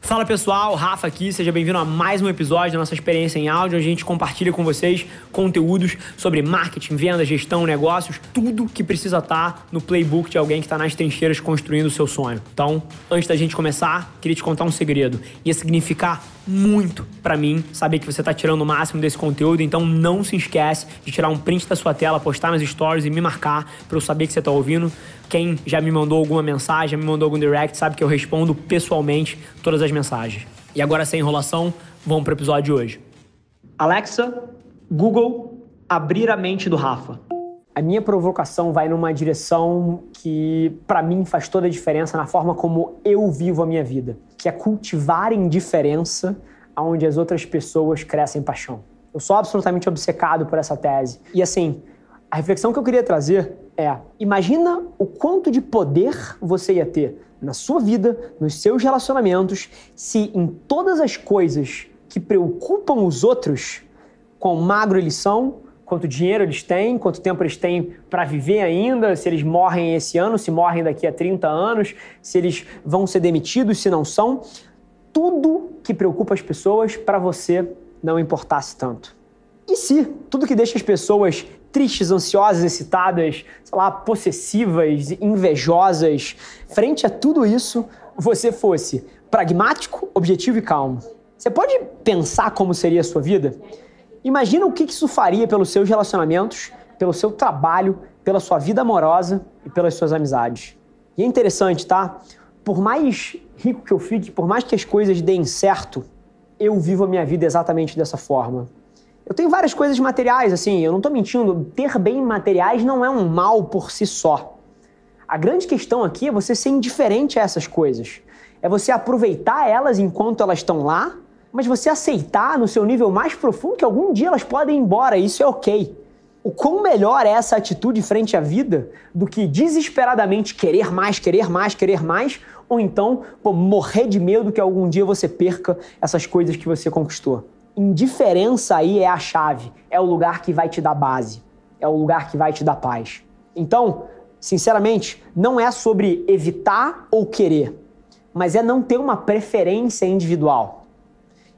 Fala pessoal, Rafa aqui, seja bem-vindo a mais um episódio da nossa experiência em áudio, a gente compartilha com vocês conteúdos sobre marketing, venda, gestão, negócios, tudo que precisa estar no playbook de alguém que está nas trincheiras construindo o seu sonho. Então, antes da gente começar, queria te contar um segredo. Ia significar muito para mim saber que você está tirando o máximo desse conteúdo, então não se esquece de tirar um print da sua tela, postar nas stories e me marcar para eu saber que você está ouvindo. Quem já me mandou alguma mensagem, me mandou algum direct, sabe que eu respondo pessoalmente todas as mensagens. E agora, sem enrolação, vamos para o episódio de hoje. Alexa, Google, abrir a mente do Rafa. A minha provocação vai numa direção que, para mim, faz toda a diferença na forma como eu vivo a minha vida, que é cultivar indiferença aonde as outras pessoas crescem paixão. Eu sou absolutamente obcecado por essa tese. E assim, a reflexão que eu queria trazer é: imagina o quanto de poder você ia ter na sua vida, nos seus relacionamentos, se em todas as coisas que preocupam os outros, quão magro eles são, quanto dinheiro eles têm, quanto tempo eles têm para viver ainda, se eles morrem esse ano, se morrem daqui a 30 anos, se eles vão ser demitidos, se não são. Tudo que preocupa as pessoas para você não importasse tanto. E se tudo que deixa as pessoas tristes, ansiosas, excitadas, sei lá, possessivas, invejosas, frente a tudo isso, você fosse pragmático, objetivo e calmo? Você pode pensar como seria a sua vida? Imagina o que isso faria pelos seus relacionamentos, pelo seu trabalho, pela sua vida amorosa e pelas suas amizades. E é interessante, tá? Por mais rico que eu fique, por mais que as coisas deem certo, eu vivo a minha vida exatamente dessa forma. Eu tenho várias coisas materiais, assim, eu não estou mentindo. Ter bem materiais não é um mal por si só. A grande questão aqui é você ser indiferente a essas coisas. É você aproveitar elas enquanto elas estão lá, mas você aceitar no seu nível mais profundo que algum dia elas podem ir embora. Isso é ok. O quão melhor é essa atitude frente à vida do que desesperadamente querer mais, querer mais, querer mais, ou então pô, morrer de medo que algum dia você perca essas coisas que você conquistou indiferença aí é a chave, é o lugar que vai te dar base, é o lugar que vai te dar paz. Então, sinceramente, não é sobre evitar ou querer, mas é não ter uma preferência individual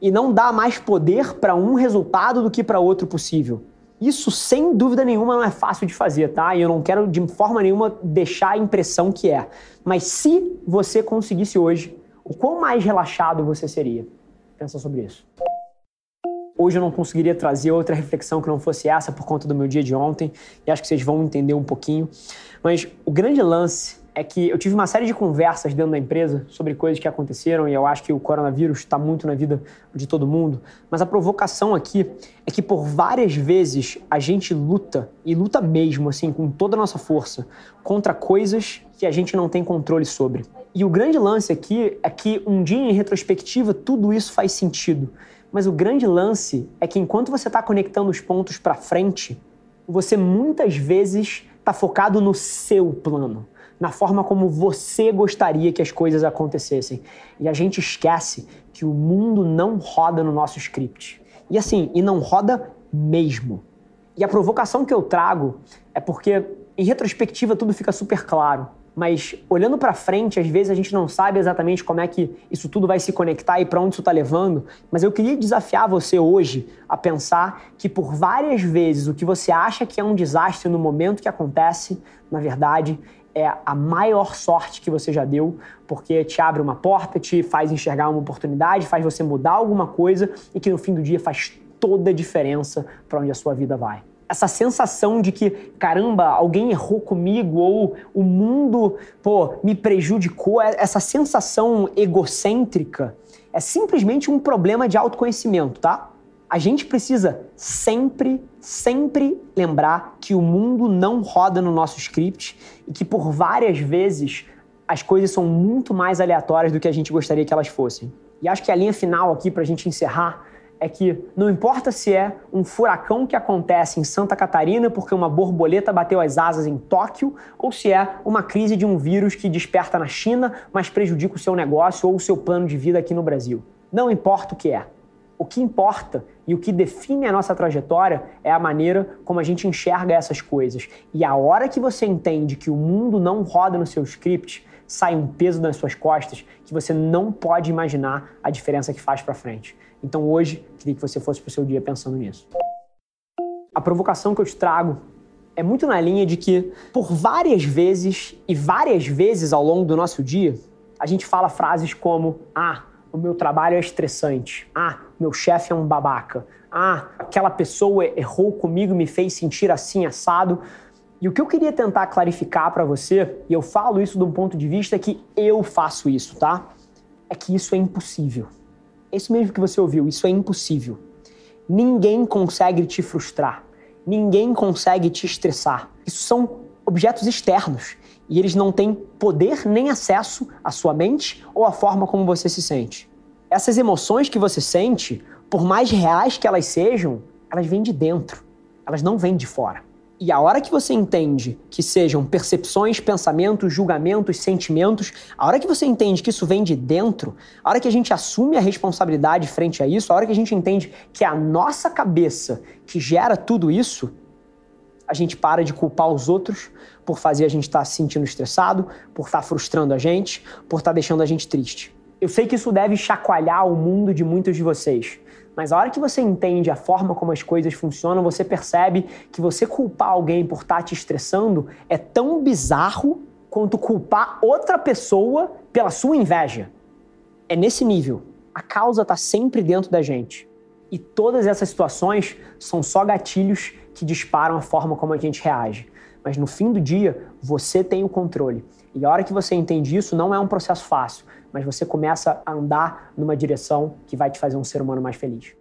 e não dar mais poder para um resultado do que para outro possível. Isso, sem dúvida nenhuma, não é fácil de fazer, tá? E eu não quero de forma nenhuma deixar a impressão que é. Mas se você conseguisse hoje, o quão mais relaxado você seria? Pensa sobre isso. Hoje eu não conseguiria trazer outra reflexão que não fosse essa por conta do meu dia de ontem, e acho que vocês vão entender um pouquinho. Mas o grande lance é que eu tive uma série de conversas dentro da empresa sobre coisas que aconteceram e eu acho que o coronavírus está muito na vida de todo mundo. Mas a provocação aqui é que por várias vezes a gente luta, e luta mesmo, assim, com toda a nossa força, contra coisas que a gente não tem controle sobre. E o grande lance aqui é que um dia em retrospectiva tudo isso faz sentido. Mas o grande lance é que enquanto você está conectando os pontos para frente, você muitas vezes está focado no seu plano, na forma como você gostaria que as coisas acontecessem. E a gente esquece que o mundo não roda no nosso script. E assim, e não roda mesmo. E a provocação que eu trago é porque, em retrospectiva, tudo fica super claro mas olhando para frente, às vezes a gente não sabe exatamente como é que isso tudo vai se conectar e para onde isso está levando. Mas eu queria desafiar você hoje a pensar que por várias vezes o que você acha que é um desastre no momento que acontece, na verdade, é a maior sorte que você já deu, porque te abre uma porta, te faz enxergar uma oportunidade, faz você mudar alguma coisa e que no fim do dia faz toda a diferença para onde a sua vida vai. Essa sensação de que, caramba, alguém errou comigo ou o mundo, pô, me prejudicou, é, essa sensação egocêntrica é simplesmente um problema de autoconhecimento, tá? A gente precisa sempre, sempre lembrar que o mundo não roda no nosso script e que por várias vezes as coisas são muito mais aleatórias do que a gente gostaria que elas fossem. E acho que a linha final aqui para a gente encerrar é que não importa se é um furacão que acontece em Santa Catarina porque uma borboleta bateu as asas em Tóquio, ou se é uma crise de um vírus que desperta na China, mas prejudica o seu negócio ou o seu plano de vida aqui no Brasil. Não importa o que é. O que importa e o que define a nossa trajetória é a maneira como a gente enxerga essas coisas. E a hora que você entende que o mundo não roda no seu script, sai um peso nas suas costas que você não pode imaginar a diferença que faz para frente. Então hoje, queria que você fosse para o seu dia pensando nisso. A provocação que eu te trago é muito na linha de que, por várias vezes e várias vezes ao longo do nosso dia, a gente fala frases como: Ah, o meu trabalho é estressante. Ah, meu chefe é um babaca. Ah, aquela pessoa errou comigo e me fez sentir assim assado. E o que eu queria tentar clarificar para você, e eu falo isso de um ponto de vista que eu faço isso, tá? É que isso é impossível. É isso mesmo que você ouviu, isso é impossível. Ninguém consegue te frustrar. Ninguém consegue te estressar. Isso são objetos externos e eles não têm poder nem acesso à sua mente ou à forma como você se sente. Essas emoções que você sente, por mais reais que elas sejam, elas vêm de dentro, elas não vêm de fora. E a hora que você entende que sejam percepções, pensamentos, julgamentos, sentimentos, a hora que você entende que isso vem de dentro, a hora que a gente assume a responsabilidade frente a isso, a hora que a gente entende que é a nossa cabeça que gera tudo isso, a gente para de culpar os outros por fazer a gente estar tá se sentindo estressado, por estar tá frustrando a gente, por estar tá deixando a gente triste. Eu sei que isso deve chacoalhar o mundo de muitos de vocês. Mas a hora que você entende a forma como as coisas funcionam, você percebe que você culpar alguém por estar tá te estressando é tão bizarro quanto culpar outra pessoa pela sua inveja. É nesse nível. A causa está sempre dentro da gente. E todas essas situações são só gatilhos que disparam a forma como a gente reage. Mas no fim do dia, você tem o controle. E a hora que você entende isso, não é um processo fácil mas você começa a andar numa direção que vai te fazer um ser humano mais feliz.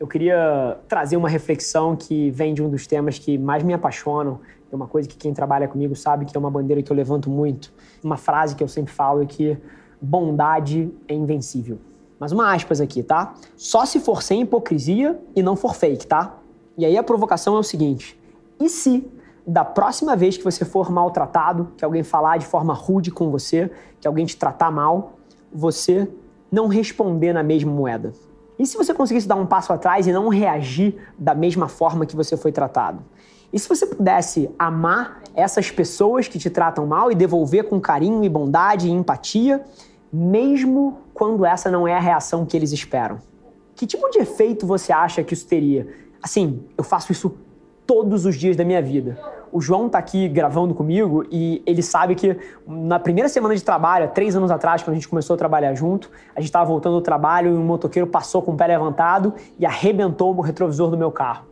Eu queria trazer uma reflexão que vem de um dos temas que mais me apaixonam, é uma coisa que quem trabalha comigo sabe que é uma bandeira que eu levanto muito. Uma frase que eu sempre falo é que bondade é invencível. Mas uma aspas aqui, tá? Só se for sem hipocrisia e não for fake, tá? E aí a provocação é o seguinte: e se da próxima vez que você for maltratado, que alguém falar de forma rude com você, que alguém te tratar mal, você não responder na mesma moeda? E se você conseguisse dar um passo atrás e não reagir da mesma forma que você foi tratado? E se você pudesse amar essas pessoas que te tratam mal e devolver com carinho e bondade e empatia, mesmo quando essa não é a reação que eles esperam? Que tipo de efeito você acha que isso teria? Assim, eu faço isso todos os dias da minha vida o João tá aqui gravando comigo e ele sabe que na primeira semana de trabalho, três anos atrás, quando a gente começou a trabalhar junto, a gente estava voltando do trabalho e um motoqueiro passou com o pé levantado e arrebentou o retrovisor do meu carro.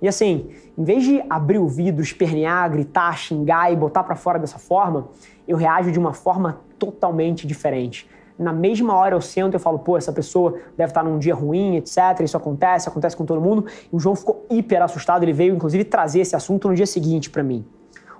E assim, em vez de abrir o vidro, espernear, gritar, xingar e botar para fora dessa forma, eu reajo de uma forma totalmente diferente na mesma hora eu sento e falo, pô, essa pessoa deve estar num dia ruim, etc. Isso acontece, acontece com todo mundo. E o João ficou hiper assustado, ele veio inclusive trazer esse assunto no dia seguinte para mim.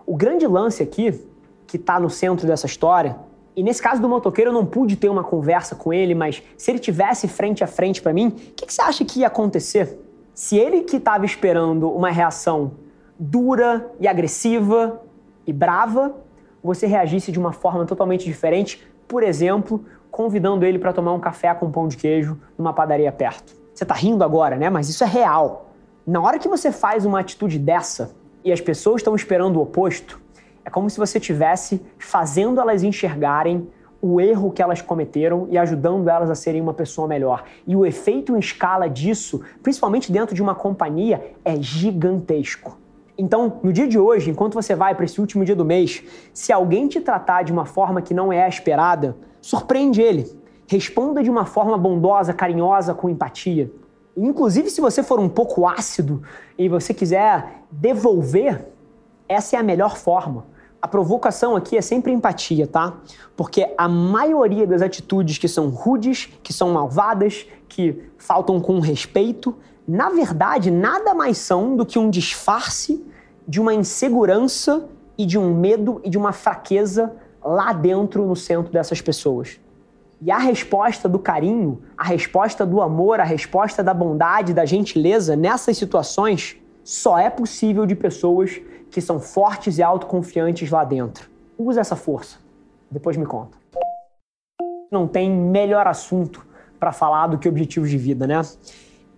O grande lance aqui, que está no centro dessa história, e nesse caso do motoqueiro eu não pude ter uma conversa com ele, mas se ele tivesse frente a frente para mim, o que, que você acha que ia acontecer? Se ele que estava esperando uma reação dura e agressiva e brava, você reagisse de uma forma totalmente diferente, por exemplo, convidando ele para tomar um café com pão de queijo numa padaria perto. Você está rindo agora, né? Mas isso é real. Na hora que você faz uma atitude dessa e as pessoas estão esperando o oposto, é como se você estivesse fazendo elas enxergarem o erro que elas cometeram e ajudando elas a serem uma pessoa melhor. E o efeito em escala disso, principalmente dentro de uma companhia, é gigantesco. Então, no dia de hoje, enquanto você vai para esse último dia do mês, se alguém te tratar de uma forma que não é esperada, surpreende ele. Responda de uma forma bondosa, carinhosa, com empatia. Inclusive, se você for um pouco ácido e você quiser devolver, essa é a melhor forma. A provocação aqui é sempre empatia, tá? Porque a maioria das atitudes que são rudes, que são malvadas, que faltam com respeito, na verdade, nada mais são do que um disfarce de uma insegurança e de um medo e de uma fraqueza lá dentro no centro dessas pessoas. E a resposta do carinho, a resposta do amor, a resposta da bondade, da gentileza nessas situações só é possível de pessoas que são fortes e autoconfiantes lá dentro. Usa essa força. Depois me conta. Não tem melhor assunto para falar do que objetivos de vida, né?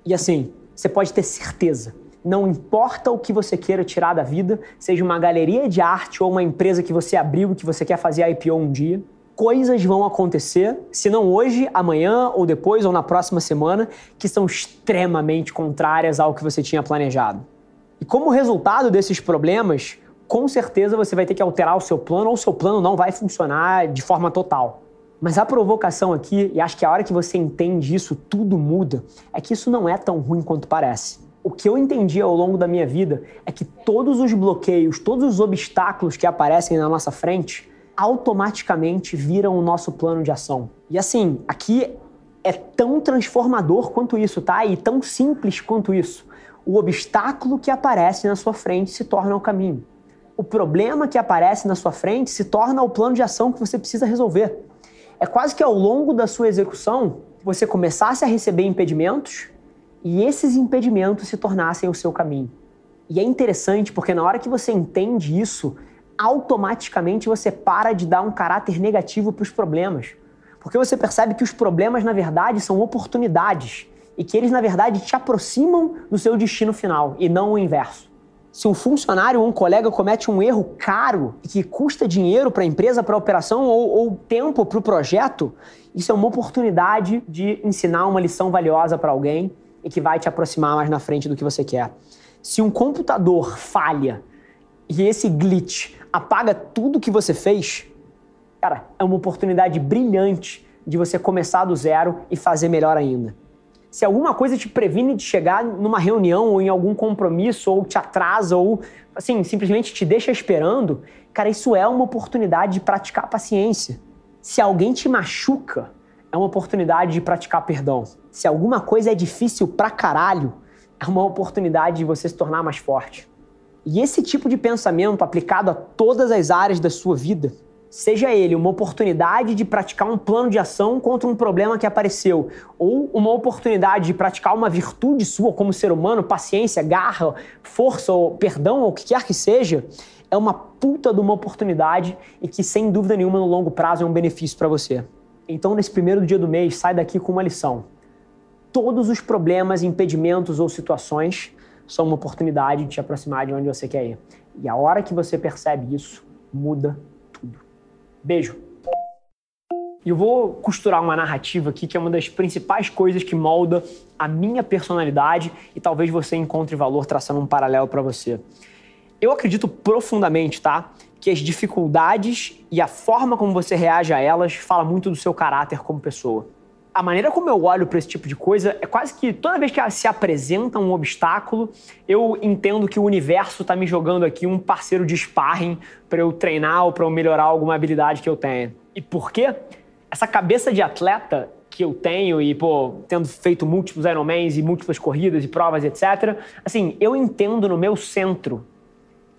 E assim, você pode ter certeza. Não importa o que você queira tirar da vida, seja uma galeria de arte ou uma empresa que você abriu e que você quer fazer IPO um dia, coisas vão acontecer, se não hoje, amanhã ou depois ou na próxima semana, que são extremamente contrárias ao que você tinha planejado. E como resultado desses problemas, com certeza você vai ter que alterar o seu plano ou o seu plano não vai funcionar de forma total. Mas a provocação aqui, e acho que a hora que você entende isso, tudo muda, é que isso não é tão ruim quanto parece. O que eu entendi ao longo da minha vida é que todos os bloqueios, todos os obstáculos que aparecem na nossa frente, automaticamente viram o nosso plano de ação. E assim, aqui é tão transformador quanto isso, tá? E tão simples quanto isso. O obstáculo que aparece na sua frente se torna o caminho. O problema que aparece na sua frente se torna o plano de ação que você precisa resolver. É quase que ao longo da sua execução você começasse a receber impedimentos e esses impedimentos se tornassem o seu caminho. E é interessante porque na hora que você entende isso, automaticamente você para de dar um caráter negativo para os problemas. Porque você percebe que os problemas, na verdade, são oportunidades e que eles, na verdade, te aproximam do seu destino final e não o inverso. Se um funcionário ou um colega comete um erro caro e que custa dinheiro para a empresa, para a operação ou, ou tempo para o projeto, isso é uma oportunidade de ensinar uma lição valiosa para alguém que vai te aproximar mais na frente do que você quer. Se um computador falha e esse glitch apaga tudo que você fez, cara, é uma oportunidade brilhante de você começar do zero e fazer melhor ainda. Se alguma coisa te previne de chegar numa reunião ou em algum compromisso, ou te atrasa, ou assim, simplesmente te deixa esperando, cara, isso é uma oportunidade de praticar paciência. Se alguém te machuca, é uma oportunidade de praticar perdão. Se alguma coisa é difícil pra caralho, é uma oportunidade de você se tornar mais forte. E esse tipo de pensamento aplicado a todas as áreas da sua vida, seja ele uma oportunidade de praticar um plano de ação contra um problema que apareceu, ou uma oportunidade de praticar uma virtude sua como ser humano, paciência, garra, força, ou perdão, ou o que quer que seja, é uma puta de uma oportunidade e que, sem dúvida nenhuma, no longo prazo é um benefício para você. Então, nesse primeiro dia do mês, sai daqui com uma lição. Todos os problemas, impedimentos ou situações são uma oportunidade de te aproximar de onde você quer ir. E a hora que você percebe isso, muda tudo. Beijo! E eu vou costurar uma narrativa aqui que é uma das principais coisas que molda a minha personalidade e talvez você encontre valor traçando um paralelo para você. Eu acredito profundamente, tá? Que as dificuldades e a forma como você reage a elas fala muito do seu caráter como pessoa a maneira como eu olho para esse tipo de coisa é quase que toda vez que se apresenta um obstáculo, eu entendo que o universo está me jogando aqui um parceiro de sparring para eu treinar ou para eu melhorar alguma habilidade que eu tenha. E por quê? Essa cabeça de atleta que eu tenho e, pô, tendo feito múltiplos Ironmans e múltiplas corridas e provas, etc., assim, eu entendo no meu centro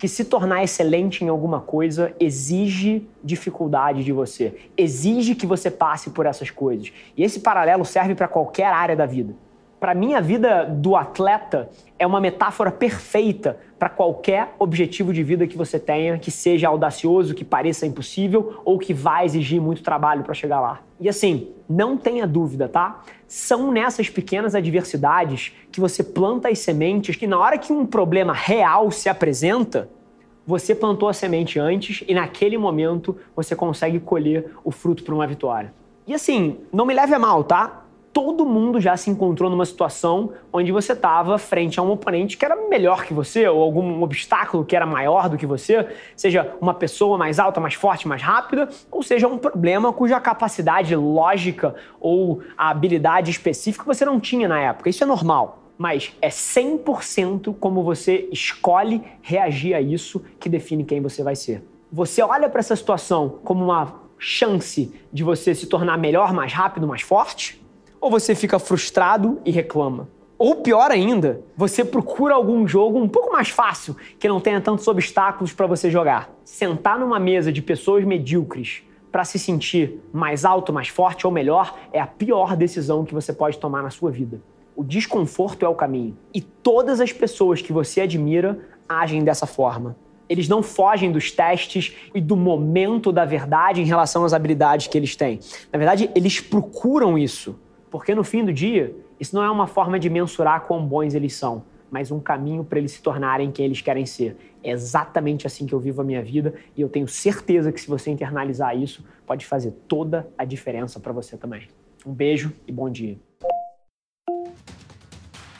que se tornar excelente em alguma coisa exige dificuldade de você, exige que você passe por essas coisas. E esse paralelo serve para qualquer área da vida. Para mim, a vida do atleta é uma metáfora perfeita para qualquer objetivo de vida que você tenha, que seja audacioso, que pareça impossível ou que vai exigir muito trabalho para chegar lá. E assim, não tenha dúvida, tá? São nessas pequenas adversidades que você planta as sementes que na hora que um problema real se apresenta, você plantou a semente antes e naquele momento você consegue colher o fruto para uma vitória. E assim, não me leve a mal, tá? Todo mundo já se encontrou numa situação onde você estava frente a um oponente que era melhor que você, ou algum obstáculo que era maior do que você, seja uma pessoa mais alta, mais forte, mais rápida, ou seja um problema cuja capacidade lógica ou a habilidade específica você não tinha na época. Isso é normal. Mas é 100% como você escolhe reagir a isso que define quem você vai ser. Você olha para essa situação como uma chance de você se tornar melhor, mais rápido, mais forte? Ou você fica frustrado e reclama? Ou pior ainda, você procura algum jogo um pouco mais fácil, que não tenha tantos obstáculos para você jogar. Sentar numa mesa de pessoas medíocres para se sentir mais alto, mais forte ou melhor é a pior decisão que você pode tomar na sua vida. O desconforto é o caminho. E todas as pessoas que você admira agem dessa forma. Eles não fogem dos testes e do momento da verdade em relação às habilidades que eles têm. Na verdade, eles procuram isso. Porque no fim do dia, isso não é uma forma de mensurar quão bons eles são, mas um caminho para eles se tornarem quem eles querem ser. É exatamente assim que eu vivo a minha vida e eu tenho certeza que se você internalizar isso, pode fazer toda a diferença para você também. Um beijo e bom dia.